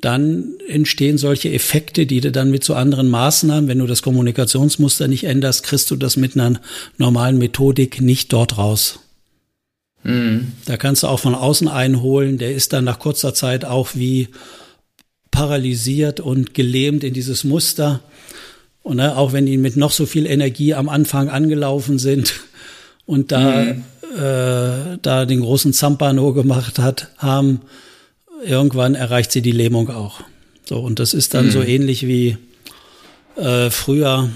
dann entstehen solche Effekte, die du dann mit so anderen Maßnahmen, wenn du das Kommunikationsmuster nicht änderst, kriegst du das mit einer normalen Methodik nicht dort raus. Mhm. Da kannst du auch von außen einholen. Der ist dann nach kurzer Zeit auch wie paralysiert und gelähmt in dieses Muster. Und ne, auch wenn die mit noch so viel Energie am Anfang angelaufen sind und da, mhm. äh, da den großen Zampano gemacht hat, haben, irgendwann erreicht sie die Lähmung auch. So, und das ist dann mhm. so ähnlich wie äh, früher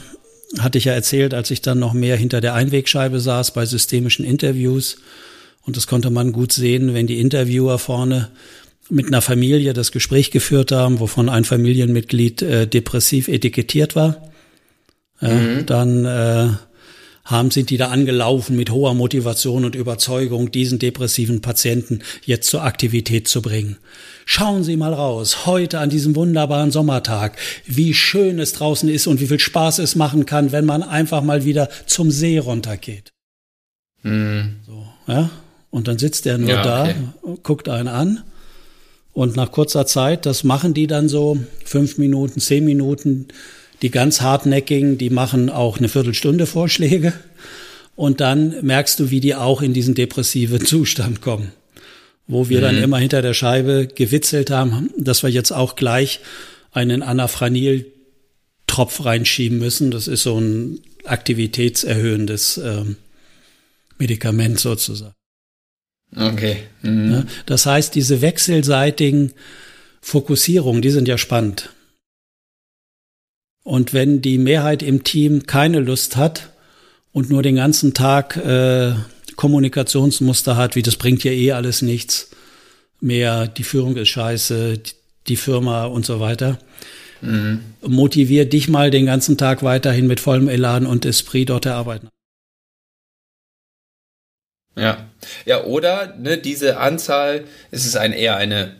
hatte ich ja erzählt, als ich dann noch mehr hinter der Einwegscheibe saß bei systemischen Interviews und das konnte man gut sehen, wenn die Interviewer vorne mit einer Familie das Gespräch geführt haben, wovon ein Familienmitglied äh, depressiv etikettiert war. Äh, mhm. Dann äh, haben sind die da angelaufen mit hoher Motivation und Überzeugung, diesen depressiven Patienten jetzt zur Aktivität zu bringen. Schauen Sie mal raus, heute an diesem wunderbaren Sommertag, wie schön es draußen ist und wie viel Spaß es machen kann, wenn man einfach mal wieder zum See runtergeht. Mhm. So, ja? Und dann sitzt er nur ja, da, okay. guckt einen an. Und nach kurzer Zeit, das machen die dann so fünf Minuten, zehn Minuten. Die ganz hartnäckigen, die machen auch eine Viertelstunde Vorschläge. Und dann merkst du, wie die auch in diesen depressiven Zustand kommen. Wo wir mhm. dann immer hinter der Scheibe gewitzelt haben, dass wir jetzt auch gleich einen Anafranil-Tropf reinschieben müssen. Das ist so ein aktivitätserhöhendes ähm, Medikament sozusagen. Okay. Mhm. Das heißt, diese wechselseitigen Fokussierungen, die sind ja spannend. Und wenn die Mehrheit im Team keine Lust hat und nur den ganzen Tag äh, Kommunikationsmuster hat, wie das bringt ja eh alles nichts mehr, die Führung ist scheiße, die Firma und so weiter, mhm. motivier dich mal den ganzen Tag weiterhin mit vollem Elan und Esprit dort der Arbeit. Ja. Ja, oder ne, diese Anzahl, ist es ein, eher eine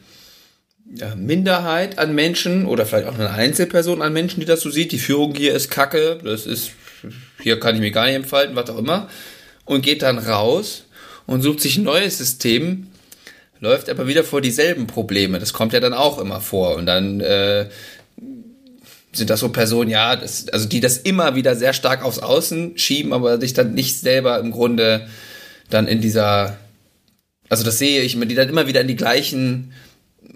ja, Minderheit an Menschen oder vielleicht auch eine Einzelperson an Menschen, die das so sieht. Die Führung hier ist kacke, das ist, hier kann ich mich gar nicht entfalten, was auch immer. Und geht dann raus und sucht sich ein neues System, läuft aber wieder vor dieselben Probleme. Das kommt ja dann auch immer vor. Und dann äh, sind das so Personen, ja, das, also die das immer wieder sehr stark aufs Außen schieben, aber sich dann nicht selber im Grunde dann in dieser, also das sehe ich, die dann immer wieder in die gleichen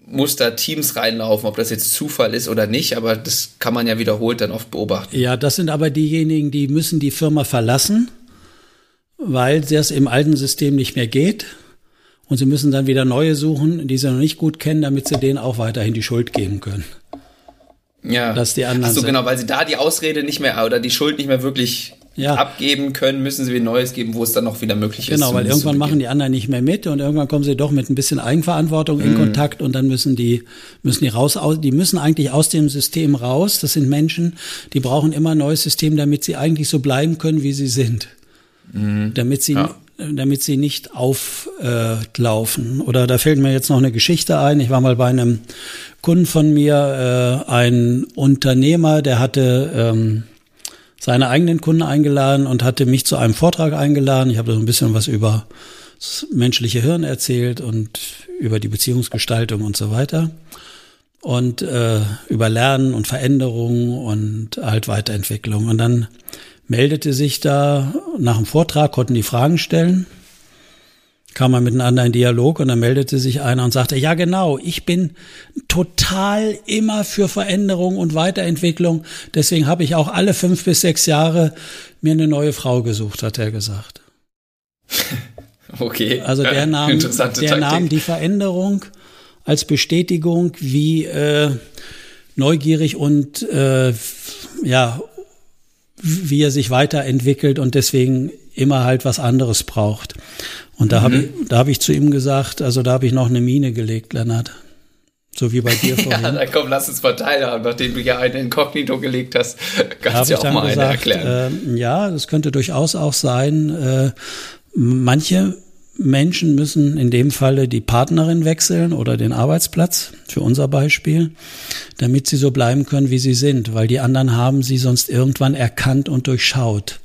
muss da Teams reinlaufen, ob das jetzt Zufall ist oder nicht, aber das kann man ja wiederholt dann oft beobachten. Ja, das sind aber diejenigen, die müssen die Firma verlassen, weil das im alten System nicht mehr geht. Und sie müssen dann wieder neue suchen, die sie noch nicht gut kennen, damit sie denen auch weiterhin die Schuld geben können. Ja. Dass die anderen Ach so, sind. genau, weil sie da die Ausrede nicht mehr oder die Schuld nicht mehr wirklich Ja. abgeben können, müssen sie wie Neues geben, wo es dann noch wieder möglich ist. Genau, weil irgendwann machen die anderen nicht mehr mit und irgendwann kommen sie doch mit ein bisschen Eigenverantwortung Mhm. in Kontakt und dann müssen die müssen die raus aus, die müssen eigentlich aus dem System raus. Das sind Menschen, die brauchen immer ein neues System, damit sie eigentlich so bleiben können, wie sie sind. Damit sie Mhm. Ja. damit sie nicht auflaufen. Oder da fällt mir jetzt noch eine Geschichte ein. Ich war mal bei einem Kunden von mir, äh, ein Unternehmer, der hatte ähm, seine eigenen Kunden eingeladen und hatte mich zu einem Vortrag eingeladen. Ich habe so ein bisschen was über das menschliche Hirn erzählt und über die Beziehungsgestaltung und so weiter. Und äh, über Lernen und Veränderung und halt Weiterentwicklung. Und dann meldete sich da nach dem Vortrag, konnten die Fragen stellen, kam man miteinander in Dialog und dann meldete sich einer und sagte, ja genau, ich bin total immer für Veränderung und Weiterentwicklung. Deswegen habe ich auch alle fünf bis sechs Jahre mir eine neue Frau gesucht, hat er gesagt. Okay. Also der nahm, der Taktik. nahm die Veränderung als Bestätigung, wie äh, neugierig und äh, ja, wie er sich weiterentwickelt und deswegen immer halt was anderes braucht. Und da habe Mhm. ich, da habe ich zu ihm gesagt, also da habe ich noch eine Mine gelegt, Lennart. So wie bei dir Ja, vorhin. dann komm, lass uns verteilen haben, nachdem du ja eine Inkognito gelegt hast. Kannst habe ja auch dann mal eine gesagt, erklären. äh, ja, das könnte durchaus auch sein. Äh, manche Menschen müssen in dem Falle die Partnerin wechseln oder den Arbeitsplatz, für unser Beispiel, damit sie so bleiben können, wie sie sind, weil die anderen haben sie sonst irgendwann erkannt und durchschaut.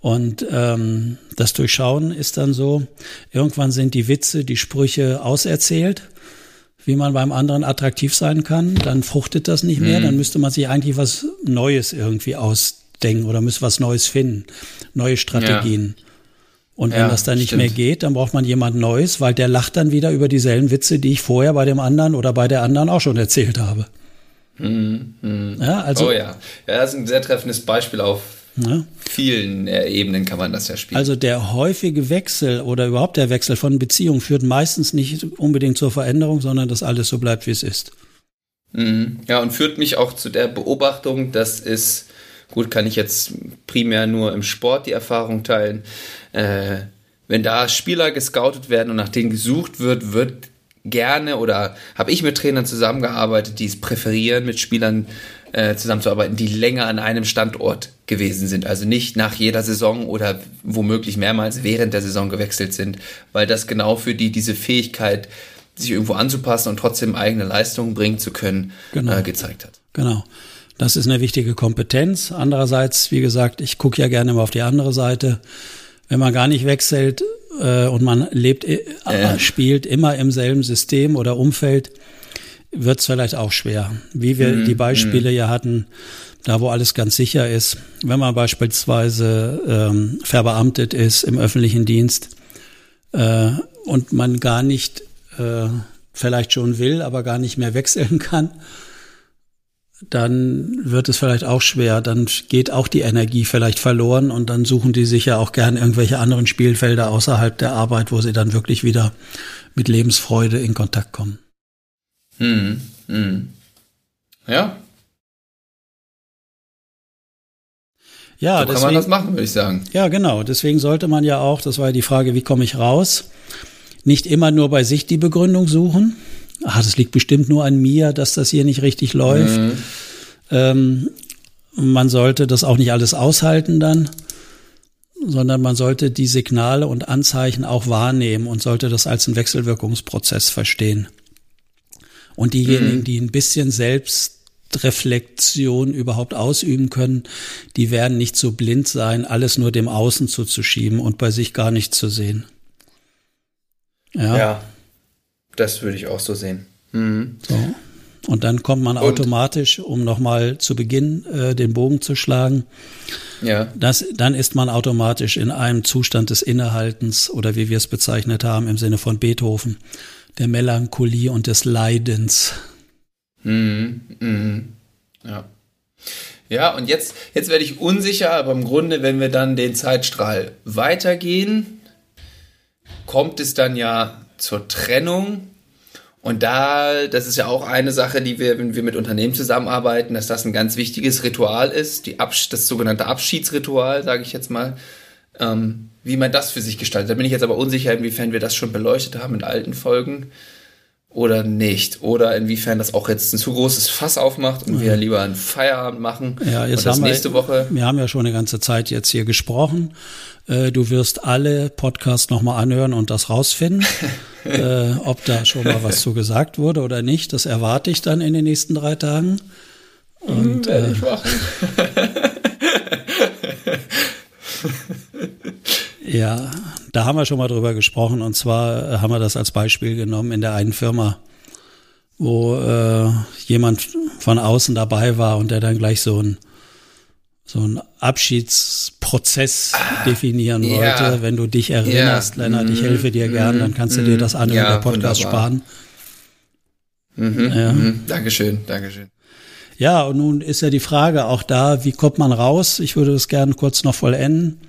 Und ähm, das Durchschauen ist dann so, irgendwann sind die Witze, die Sprüche auserzählt, wie man beim anderen attraktiv sein kann, dann fruchtet das nicht mehr, dann müsste man sich eigentlich was Neues irgendwie ausdenken oder müsste was Neues finden, neue Strategien. Und wenn Ja, das dann nicht stimmt. mehr geht, dann braucht man jemand Neues, weil der lacht dann wieder über dieselben Witze, die ich vorher bei dem anderen oder bei der anderen auch schon erzählt habe. Ja, also, oh ja. Ja, das ist ein sehr treffendes Beispiel auf ne? vielen äh, Ebenen kann man das ja spielen. Also der häufige Wechsel oder überhaupt der Wechsel von Beziehungen führt meistens nicht unbedingt zur Veränderung, sondern dass alles so bleibt, wie es ist. Mhm. Ja, und führt mich auch zu der Beobachtung, dass es, gut, kann ich jetzt primär nur im Sport die Erfahrung teilen, äh, wenn da Spieler gescoutet werden und nach denen gesucht wird, wird gerne oder habe ich mit Trainern zusammengearbeitet, die es präferieren, mit Spielern äh, zusammenzuarbeiten, die länger an einem Standort gewesen sind. Also nicht nach jeder Saison oder womöglich mehrmals während der Saison gewechselt sind, weil das genau für die diese Fähigkeit, sich irgendwo anzupassen und trotzdem eigene Leistungen bringen zu können, Genau. äh, gezeigt hat. Genau. Das ist eine wichtige Kompetenz. Andererseits, wie gesagt, ich gucke ja gerne mal auf die andere Seite. Wenn man gar nicht wechselt äh, und man lebt, äh, spielt immer im selben System oder Umfeld, wird es vielleicht auch schwer. Wie wir Mhm, die Beispiele ja hatten, da wo alles ganz sicher ist. Wenn man beispielsweise ähm, verbeamtet ist im öffentlichen Dienst äh, und man gar nicht äh, vielleicht schon will, aber gar nicht mehr wechseln kann, dann wird es vielleicht auch schwer. Dann geht auch die Energie vielleicht verloren und dann suchen die sich ja auch gern irgendwelche anderen Spielfelder außerhalb der Arbeit, wo sie dann wirklich wieder mit Lebensfreude in Kontakt kommen. Mhm. Mhm. Ja, Ja, so kann man das machen, würde ich sagen. Ja, genau. Deswegen sollte man ja auch, das war ja die Frage, wie komme ich raus, nicht immer nur bei sich die Begründung suchen. Ah, das liegt bestimmt nur an mir, dass das hier nicht richtig läuft. Mhm. Ähm, man sollte das auch nicht alles aushalten dann, sondern man sollte die Signale und Anzeichen auch wahrnehmen und sollte das als einen Wechselwirkungsprozess verstehen. Und diejenigen, die ein bisschen Selbstreflexion überhaupt ausüben können, die werden nicht so blind sein, alles nur dem Außen zuzuschieben und bei sich gar nicht zu sehen. Ja. Ja, das würde ich auch so sehen. Mhm. So. Und dann kommt man Und- automatisch, um nochmal zu Beginn äh, den Bogen zu schlagen, Ja, das, dann ist man automatisch in einem Zustand des Innehaltens oder wie wir es bezeichnet haben im Sinne von Beethoven, der Melancholie und des Leidens. Mhm, mhm. Ja. Ja, und jetzt, jetzt werde ich unsicher, aber im Grunde, wenn wir dann den Zeitstrahl weitergehen, kommt es dann ja zur Trennung. Und da, das ist ja auch eine Sache, die wir, wenn wir mit Unternehmen zusammenarbeiten, dass das ein ganz wichtiges Ritual ist, die Abs das sogenannte Abschiedsritual, sage ich jetzt mal, ähm, wie man das für sich gestaltet. Da bin ich jetzt aber unsicher, inwiefern wir das schon beleuchtet haben in alten Folgen oder nicht. Oder inwiefern das auch jetzt ein zu großes Fass aufmacht und wir lieber einen Feierabend machen. Ja, jetzt haben nächste wir, Woche. Wir haben ja schon eine ganze Zeit jetzt hier gesprochen. Äh, Du wirst alle Podcasts nochmal anhören und das rausfinden. äh, ob da schon mal was zu gesagt wurde oder nicht, das erwarte ich dann in den nächsten drei Tagen. Und, Werde äh, ich machen. Ja, da haben wir schon mal drüber gesprochen und zwar äh, haben wir das als Beispiel genommen in der einen Firma, wo äh, jemand von außen dabei war und der dann gleich so ein so einen Abschiedsprozess definieren ja. wollte. Wenn du dich erinnerst, Ja. Lennart, ich Mhm. helfe dir gern, dann kannst du dir das anhören, Ja, der Podcast wunderbar. sparen. Mhm, Ja. mhm. Dankeschön, Dankeschön. Ja, und nun ist ja die Frage auch da, wie kommt man raus? Ich würde das gerne kurz noch vollenden.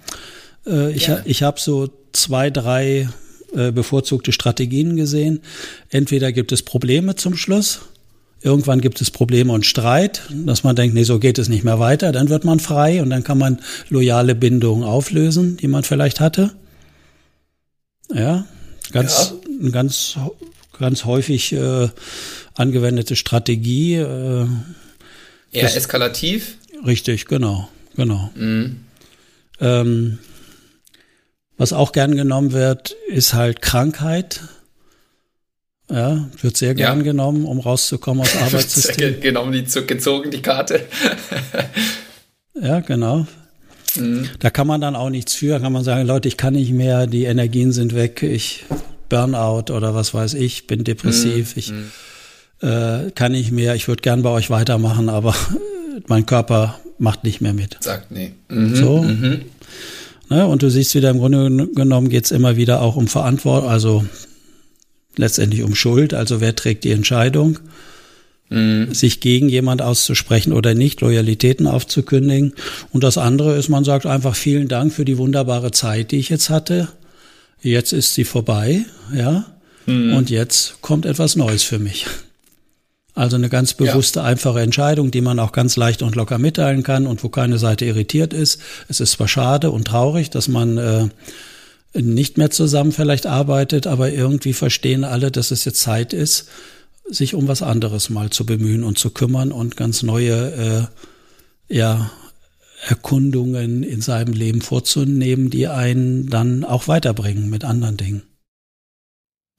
Äh, ich Gerne. ich habe so zwei, drei äh, bevorzugte Strategien gesehen. Entweder gibt es Probleme zum Schluss, irgendwann gibt es Probleme und Streit, dass man denkt, nee, so geht es nicht mehr weiter, dann wird man frei und dann kann man loyale Bindungen auflösen, die man vielleicht hatte. Ja, ganz, ganz, ganz häufig äh, angewendete Strategie. Äh, Eher Das- eskalativ. Richtig, genau, genau. Mhm. Ähm, was auch gern genommen wird, ist halt Krankheit. Ja, wird sehr gern Ja. genommen, um rauszukommen aus Arbeitssystem. Genommen, die gezogen, die Karte. ja, genau. Mhm. Da kann man dann auch nichts für, kann man sagen, Leute, ich kann nicht mehr, die Energien sind weg, ich Burnout oder was weiß ich, bin depressiv, ich äh, kann nicht mehr, ich würde gern bei euch weitermachen, aber mein Körper macht nicht mehr mit. Sagt nee. Mhm. So. Mhm. Ne? Und du siehst wieder, im Grunde genommen geht es immer wieder auch um Verantwortung, also letztendlich um Schuld, also wer trägt die Entscheidung, Mhm. sich gegen jemand auszusprechen oder nicht, Loyalitäten aufzukündigen. Und das andere ist, man sagt einfach vielen Dank für die wunderbare Zeit, die ich jetzt hatte. Jetzt ist sie vorbei, ja. Und jetzt kommt etwas Neues für mich. Also eine ganz bewusste, einfache Entscheidung, die man auch ganz leicht und locker mitteilen kann und wo keine Seite irritiert ist. Es ist zwar schade und traurig, dass man äh, nicht mehr zusammen vielleicht arbeitet, aber irgendwie verstehen alle, dass es jetzt Zeit ist, sich um was anderes mal zu bemühen und zu kümmern und ganz neue äh, ja, Erkundungen in seinem Leben vorzunehmen, die einen dann auch weiterbringen mit anderen Dingen.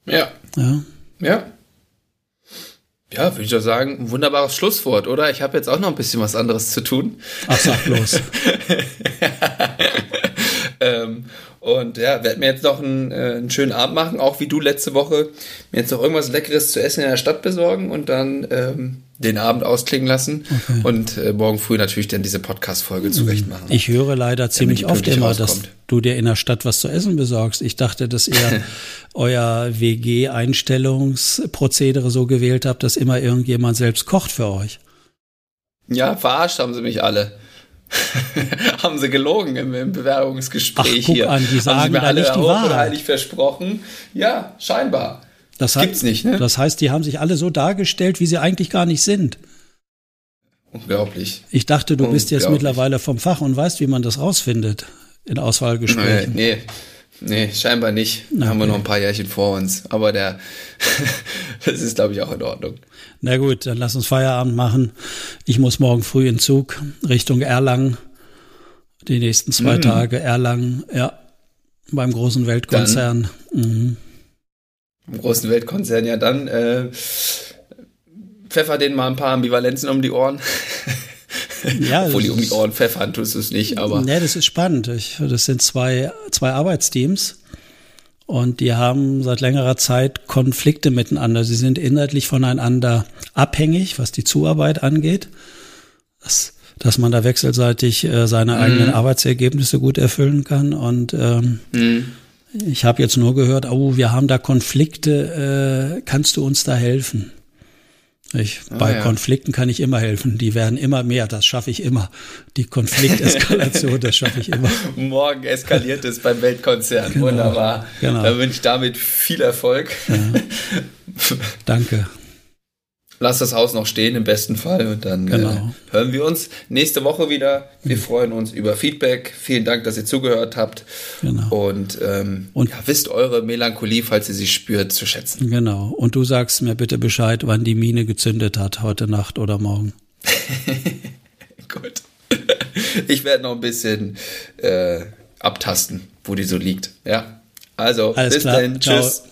Ja. Ja. Ja. Ja, würde ich doch sagen, ein wunderbares Schlusswort, oder? Ich habe jetzt auch noch ein bisschen was anderes zu tun. Ach, sag bloß. ähm, und ja, werden mir jetzt noch einen, äh, einen schönen Abend machen, auch wie du letzte Woche. Mir jetzt noch irgendwas Leckeres zu essen in der Stadt besorgen und dann ähm, den Abend ausklingen lassen und äh, morgen früh natürlich dann diese Podcast-Folge zurecht machen. Ich höre leider ziemlich oft immer, dass rauskommt. du dir in der Stadt was zu essen besorgst. Ich dachte, dass ihr euer WG-Einstellungsprozedere so gewählt habt, dass immer irgendjemand selbst kocht für euch. Ja, verarscht haben sie mich alle. haben sie gelogen im, im Bewerbungsgespräch Ach, guck hier. an, die haben sagen sie mir alle nicht die Wahrheit. heilig versprochen. Ja, scheinbar. Das Gibt's nicht, ne? Das heißt, die haben sich alle so dargestellt, wie sie eigentlich gar nicht sind. Unglaublich. Ich dachte, du bist jetzt mittlerweile vom Fach und weißt, wie man das rausfindet in Auswahlgesprächen. nee, nee, scheinbar nicht. Da haben wir noch ein paar Jährchen vor uns. Aber der, das ist, glaube ich, auch in Ordnung. Na gut, dann lass uns Feierabend machen. Ich muss morgen früh in Zug Richtung Erlangen. Die nächsten zwei Mm. Tage Erlangen, ja, beim großen Weltkonzern. Mhm. Im großen Weltkonzern, ja, dann äh, pfeffer denen mal ein paar Ambivalenzen um die Ohren. Ja, Obwohl die das um die ist- Ohren pfeffern tust du es nicht, aber. Ja, das ist spannend. Ich, das sind zwei, zwei Arbeitsteams und die haben seit längerer Zeit Konflikte miteinander. Sie sind inhaltlich voneinander abhängig, was die Zuarbeit angeht. Dass, dass man da wechselseitig äh, seine eigenen Arbeitsergebnisse gut erfüllen kann. Und ähm, Hm. Ich habe jetzt nur gehört, oh, wir haben da Konflikte, äh, kannst du uns da helfen? Ich, ah, bei ja. Konflikten kann ich immer helfen. Die werden immer mehr. Das schaffe ich immer. Die Konflikteskalation, das schaffe ich immer. Morgen eskaliert es beim Weltkonzern. Genau, Wunderbar. Genau. Da wünsche ich damit viel Erfolg. Ja. Danke lass das Haus noch stehen im besten Fall und dann äh, genau. äh, hören wir uns nächste Woche wieder. Wir mhm. freuen uns über Feedback. Vielen Dank, dass ihr zugehört habt genau. und, ähm, und ja, wisst eure Melancholie, falls ihr sie spürt, zu schätzen. Genau. Und du sagst mir bitte Bescheid, wann die Mine gezündet hat, heute Nacht oder morgen. Gut. Ich werde noch ein bisschen äh, abtasten, wo die so liegt. Ja. Also, Alles bis klar. dann. Tschüss.